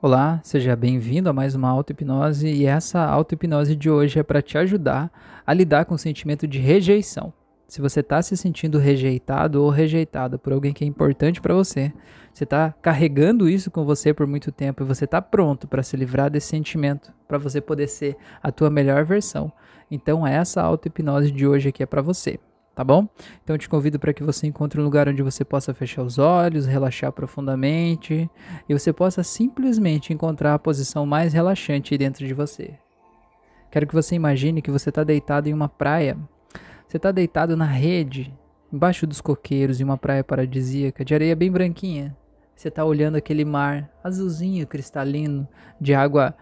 Olá, seja bem-vindo a mais uma auto-hipnose e essa auto-hipnose de hoje é para te ajudar a lidar com o sentimento de rejeição. Se você está se sentindo rejeitado ou rejeitada por alguém que é importante para você, você está carregando isso com você por muito tempo e você está pronto para se livrar desse sentimento, para você poder ser a tua melhor versão. Então essa auto-hipnose de hoje aqui é para você tá bom? Então eu te convido para que você encontre um lugar onde você possa fechar os olhos, relaxar profundamente e você possa simplesmente encontrar a posição mais relaxante dentro de você. Quero que você imagine que você está deitado em uma praia. Você está deitado na rede, embaixo dos coqueiros, em uma praia paradisíaca, de areia bem branquinha. Você está olhando aquele mar azulzinho, cristalino, de água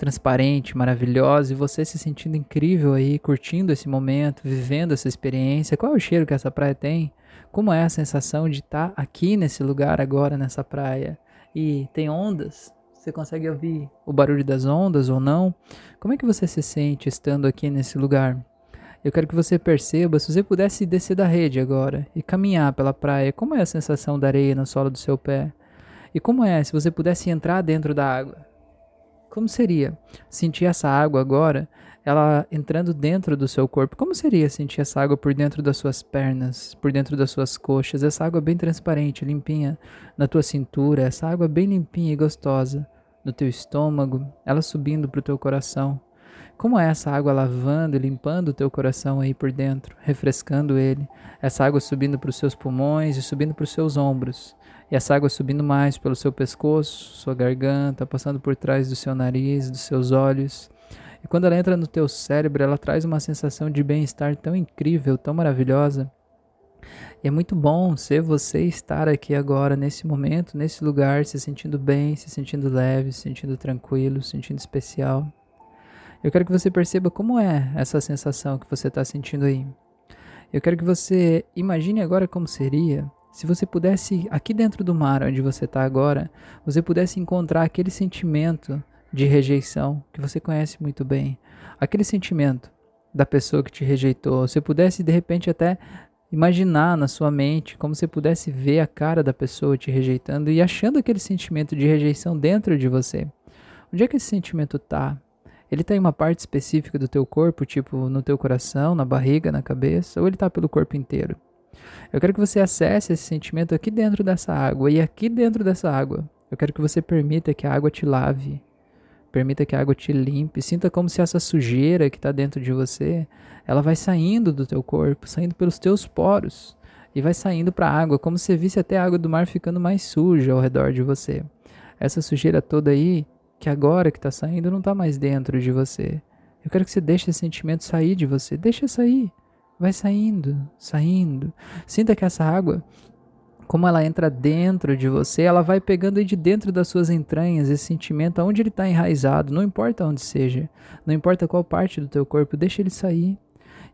transparente, maravilhosa, e você se sentindo incrível aí, curtindo esse momento, vivendo essa experiência. Qual é o cheiro que essa praia tem? Como é a sensação de estar tá aqui nesse lugar agora, nessa praia? E tem ondas? Você consegue ouvir o barulho das ondas ou não? Como é que você se sente estando aqui nesse lugar? Eu quero que você perceba, se você pudesse descer da rede agora e caminhar pela praia, como é a sensação da areia no solo do seu pé? E como é se você pudesse entrar dentro da água? Como seria sentir essa água agora, ela entrando dentro do seu corpo? Como seria sentir essa água por dentro das suas pernas, por dentro das suas coxas? Essa água bem transparente, limpinha na tua cintura, essa água bem limpinha e gostosa no teu estômago, ela subindo para o teu coração. Como é essa água lavando e limpando o teu coração aí por dentro, refrescando ele? Essa água subindo para os seus pulmões e subindo para os seus ombros. E essa água subindo mais pelo seu pescoço, sua garganta, passando por trás do seu nariz, dos seus olhos. E quando ela entra no teu cérebro, ela traz uma sensação de bem-estar tão incrível, tão maravilhosa. E é muito bom ser você estar aqui agora, nesse momento, nesse lugar, se sentindo bem, se sentindo leve, se sentindo tranquilo, se sentindo especial. Eu quero que você perceba como é essa sensação que você está sentindo aí. Eu quero que você imagine agora como seria se você pudesse, aqui dentro do mar onde você está agora, você pudesse encontrar aquele sentimento de rejeição que você conhece muito bem, aquele sentimento da pessoa que te rejeitou, você pudesse de repente até imaginar na sua mente como você pudesse ver a cara da pessoa te rejeitando e achando aquele sentimento de rejeição dentro de você. Onde é que esse sentimento está? Ele está em uma parte específica do teu corpo, tipo no teu coração, na barriga, na cabeça, ou ele está pelo corpo inteiro? Eu quero que você acesse esse sentimento aqui dentro dessa água e aqui dentro dessa água. Eu quero que você permita que a água te lave, permita que a água te limpe, sinta como se essa sujeira que está dentro de você, ela vai saindo do teu corpo, saindo pelos teus poros e vai saindo para a água, como se visse até a água do mar ficando mais suja ao redor de você. Essa sujeira toda aí, que agora que está saindo, não está mais dentro de você. Eu quero que você deixe esse sentimento sair de você, deixa sair. Vai saindo, saindo. Sinta que essa água, como ela entra dentro de você, ela vai pegando aí de dentro das suas entranhas esse sentimento, aonde ele está enraizado, não importa onde seja, não importa qual parte do teu corpo, deixa ele sair.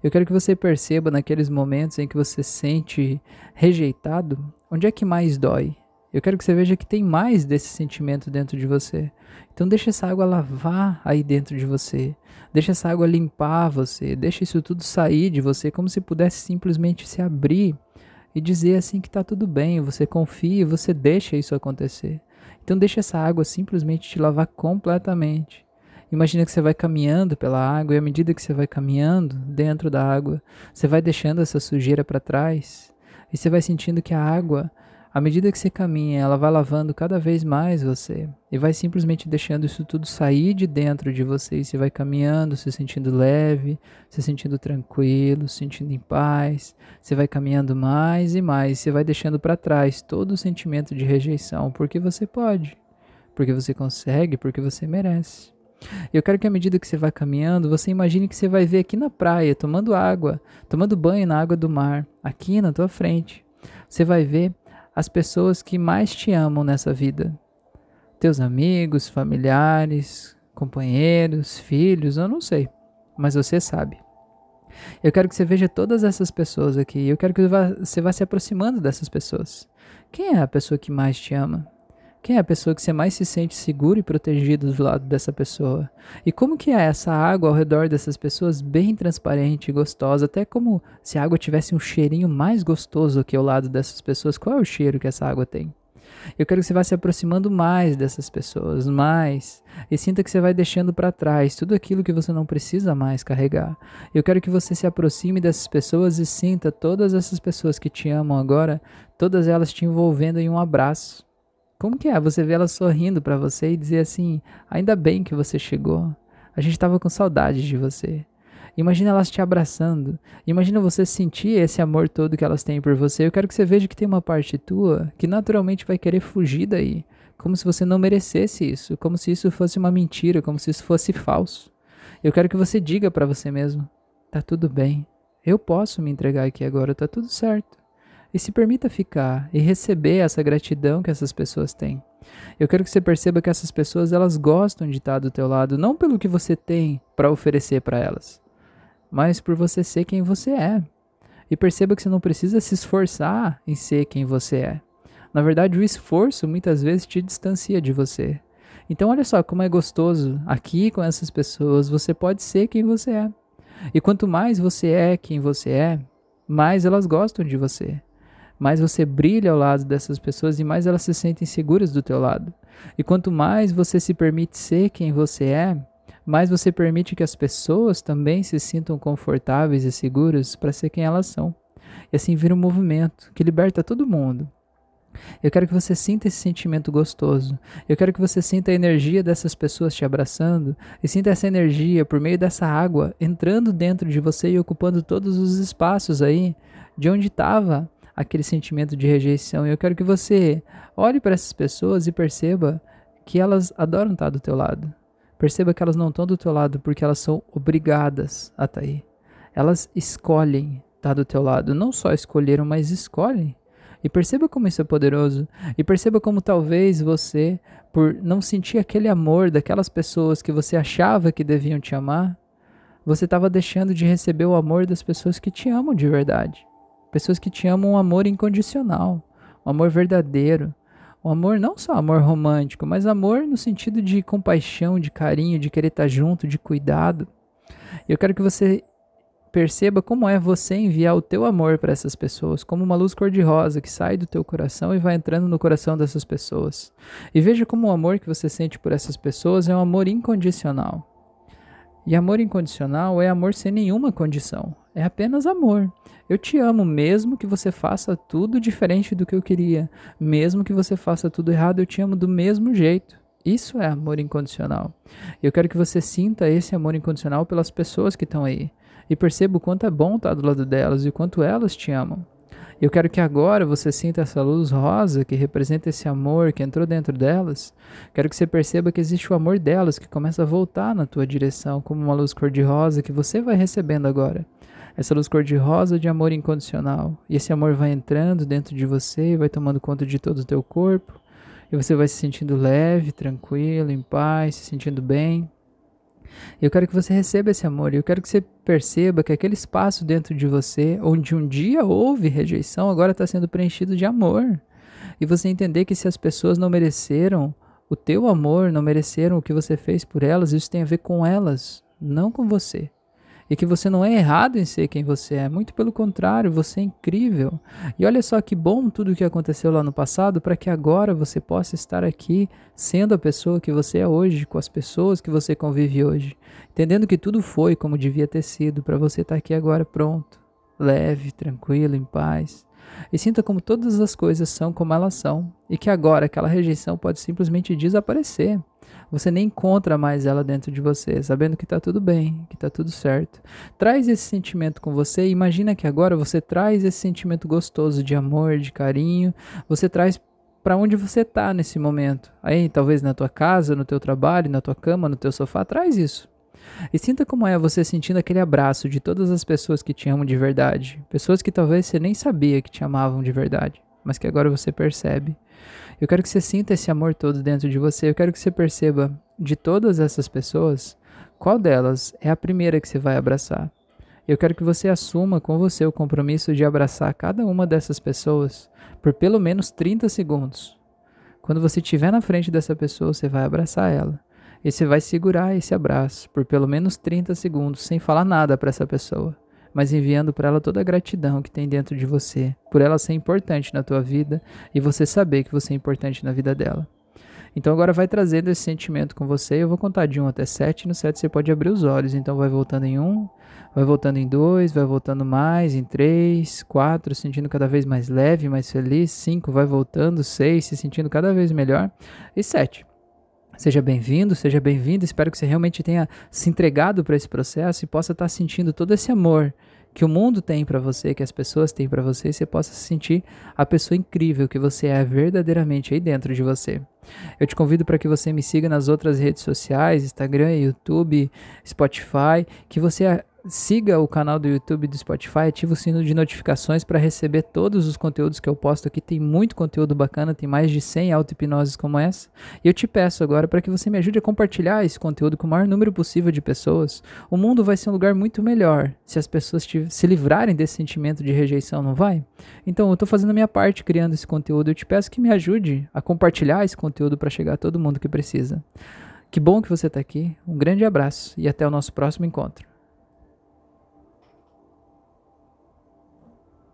Eu quero que você perceba naqueles momentos em que você sente rejeitado, onde é que mais dói? Eu quero que você veja que tem mais desse sentimento dentro de você. Então deixa essa água lavar aí dentro de você. Deixa essa água limpar você. Deixa isso tudo sair de você como se pudesse simplesmente se abrir e dizer assim que está tudo bem. Você confia você deixa isso acontecer. Então deixa essa água simplesmente te lavar completamente. Imagina que você vai caminhando pela água e à medida que você vai caminhando dentro da água, você vai deixando essa sujeira para trás e você vai sentindo que a água à medida que você caminha, ela vai lavando cada vez mais você e vai simplesmente deixando isso tudo sair de dentro de você. E você vai caminhando, se sentindo leve, se sentindo tranquilo, se sentindo em paz. Você vai caminhando mais e mais, você vai deixando para trás todo o sentimento de rejeição, porque você pode, porque você consegue, porque você merece. Eu quero que à medida que você vai caminhando, você imagine que você vai ver aqui na praia, tomando água, tomando banho na água do mar, aqui na tua frente. Você vai ver as pessoas que mais te amam nessa vida. Teus amigos, familiares, companheiros, filhos, eu não sei, mas você sabe. Eu quero que você veja todas essas pessoas aqui. Eu quero que você vá se aproximando dessas pessoas. Quem é a pessoa que mais te ama? Quem é a pessoa que você mais se sente seguro e protegido do lado dessa pessoa? E como que é essa água ao redor dessas pessoas bem transparente e gostosa, até como se a água tivesse um cheirinho mais gostoso que ao lado dessas pessoas? Qual é o cheiro que essa água tem? Eu quero que você vá se aproximando mais dessas pessoas, mais. E sinta que você vai deixando para trás tudo aquilo que você não precisa mais carregar. Eu quero que você se aproxime dessas pessoas e sinta todas essas pessoas que te amam agora, todas elas te envolvendo em um abraço. Como que é você ver elas sorrindo para você e dizer assim: "Ainda bem que você chegou. A gente estava com saudade de você." Imagina elas te abraçando. Imagina você sentir esse amor todo que elas têm por você. Eu quero que você veja que tem uma parte tua que naturalmente vai querer fugir daí. Como se você não merecesse isso. Como se isso fosse uma mentira. Como se isso fosse falso. Eu quero que você diga para você mesmo: tá tudo bem. Eu posso me entregar aqui agora. Tá tudo certo. E se permita ficar e receber essa gratidão que essas pessoas têm. Eu quero que você perceba que essas pessoas elas gostam de estar do teu lado, não pelo que você tem para oferecer para elas, mas por você ser quem você é. E perceba que você não precisa se esforçar em ser quem você é. Na verdade, o esforço muitas vezes te distancia de você. Então, olha só como é gostoso aqui com essas pessoas, você pode ser quem você é. E quanto mais você é quem você é, mais elas gostam de você. Mais você brilha ao lado dessas pessoas e mais elas se sentem seguras do teu lado. E quanto mais você se permite ser quem você é, mas você permite que as pessoas também se sintam confortáveis e seguras para ser quem elas são. E assim vira um movimento que liberta todo mundo. Eu quero que você sinta esse sentimento gostoso. Eu quero que você sinta a energia dessas pessoas te abraçando e sinta essa energia por meio dessa água entrando dentro de você e ocupando todos os espaços aí de onde estava aquele sentimento de rejeição. E eu quero que você olhe para essas pessoas e perceba que elas adoram estar do teu lado. Perceba que elas não estão do teu lado porque elas são obrigadas a estar aí. Elas escolhem estar do teu lado. Não só escolheram, mas escolhem. E perceba como isso é poderoso. E perceba como talvez você, por não sentir aquele amor daquelas pessoas que você achava que deviam te amar, você estava deixando de receber o amor das pessoas que te amam de verdade. Pessoas que te amam um amor incondicional, um amor verdadeiro, o amor não só amor romântico, mas amor no sentido de compaixão, de carinho, de querer estar junto, de cuidado. Eu quero que você perceba como é você enviar o teu amor para essas pessoas, como uma luz cor-de-rosa que sai do teu coração e vai entrando no coração dessas pessoas. E veja como o amor que você sente por essas pessoas é um amor incondicional. E amor incondicional é amor sem nenhuma condição. É apenas amor. Eu te amo mesmo que você faça tudo diferente do que eu queria. Mesmo que você faça tudo errado, eu te amo do mesmo jeito. Isso é amor incondicional. Eu quero que você sinta esse amor incondicional pelas pessoas que estão aí. E perceba o quanto é bom estar do lado delas e o quanto elas te amam. Eu quero que agora você sinta essa luz rosa que representa esse amor que entrou dentro delas. Quero que você perceba que existe o amor delas que começa a voltar na tua direção, como uma luz cor-de-rosa que você vai recebendo agora. Essa luz cor-de-rosa de amor incondicional. E esse amor vai entrando dentro de você e vai tomando conta de todo o teu corpo. E você vai se sentindo leve, tranquilo, em paz, se sentindo bem. Eu quero que você receba esse amor. Eu quero que você perceba que aquele espaço dentro de você, onde um dia houve rejeição, agora está sendo preenchido de amor. E você entender que se as pessoas não mereceram o teu amor, não mereceram o que você fez por elas, isso tem a ver com elas, não com você e que você não é errado em ser quem você é, muito pelo contrário, você é incrível. E olha só que bom tudo o que aconteceu lá no passado para que agora você possa estar aqui sendo a pessoa que você é hoje, com as pessoas que você convive hoje, entendendo que tudo foi como devia ter sido para você estar aqui agora pronto, leve, tranquilo, em paz. E sinta como todas as coisas são como elas são, e que agora aquela rejeição pode simplesmente desaparecer você nem encontra mais ela dentro de você, sabendo que está tudo bem, que está tudo certo. Traz esse sentimento com você imagina que agora você traz esse sentimento gostoso de amor, de carinho, você traz para onde você está nesse momento. Aí, talvez na tua casa, no teu trabalho, na tua cama, no teu sofá, traz isso. E sinta como é você sentindo aquele abraço de todas as pessoas que te amam de verdade. Pessoas que talvez você nem sabia que te amavam de verdade, mas que agora você percebe. Eu quero que você sinta esse amor todo dentro de você. Eu quero que você perceba de todas essas pessoas, qual delas é a primeira que você vai abraçar. Eu quero que você assuma com você o compromisso de abraçar cada uma dessas pessoas por pelo menos 30 segundos. Quando você estiver na frente dessa pessoa, você vai abraçar ela. E você vai segurar esse abraço por pelo menos 30 segundos sem falar nada para essa pessoa, mas enviando para ela toda a gratidão que tem dentro de você, por ela ser importante na tua vida e você saber que você é importante na vida dela. Então agora vai trazendo esse sentimento com você. Eu vou contar de 1 até 7. No 7 você pode abrir os olhos. Então vai voltando em 1, vai voltando em 2, vai voltando mais, em 3, 4, sentindo cada vez mais leve, mais feliz. 5, vai voltando, 6, se sentindo cada vez melhor. E 7. Seja bem-vindo, seja bem-vindo. Espero que você realmente tenha se entregado para esse processo e possa estar sentindo todo esse amor que o mundo tem para você, que as pessoas têm para você, e você possa se sentir a pessoa incrível que você é verdadeiramente aí dentro de você. Eu te convido para que você me siga nas outras redes sociais, Instagram, YouTube, Spotify, que você siga o canal do YouTube do Spotify, ative o sino de notificações para receber todos os conteúdos que eu posto aqui. Tem muito conteúdo bacana, tem mais de 100 auto-hipnoses como essa. E eu te peço agora para que você me ajude a compartilhar esse conteúdo com o maior número possível de pessoas. O mundo vai ser um lugar muito melhor se as pessoas se livrarem desse sentimento de rejeição, não vai? Então, eu estou fazendo a minha parte criando esse conteúdo. Eu te peço que me ajude a compartilhar esse conteúdo para chegar a todo mundo que precisa. Que bom que você está aqui. Um grande abraço e até o nosso próximo encontro.